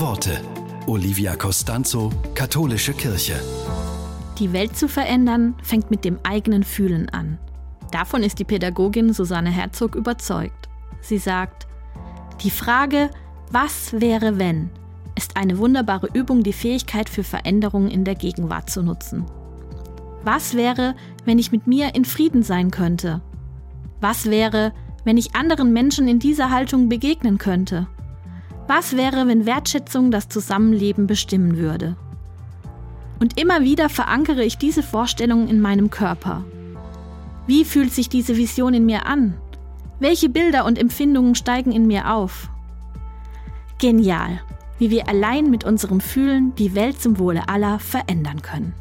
Worte. Olivia Costanzo, Katholische Kirche. Die Welt zu verändern fängt mit dem eigenen Fühlen an. Davon ist die Pädagogin Susanne Herzog überzeugt. Sie sagt, die Frage, was wäre wenn, ist eine wunderbare Übung, die Fähigkeit für Veränderungen in der Gegenwart zu nutzen. Was wäre, wenn ich mit mir in Frieden sein könnte? Was wäre, wenn ich anderen Menschen in dieser Haltung begegnen könnte? Was wäre, wenn Wertschätzung das Zusammenleben bestimmen würde? Und immer wieder verankere ich diese Vorstellungen in meinem Körper. Wie fühlt sich diese Vision in mir an? Welche Bilder und Empfindungen steigen in mir auf? Genial, wie wir allein mit unserem Fühlen die Welt zum Wohle aller verändern können.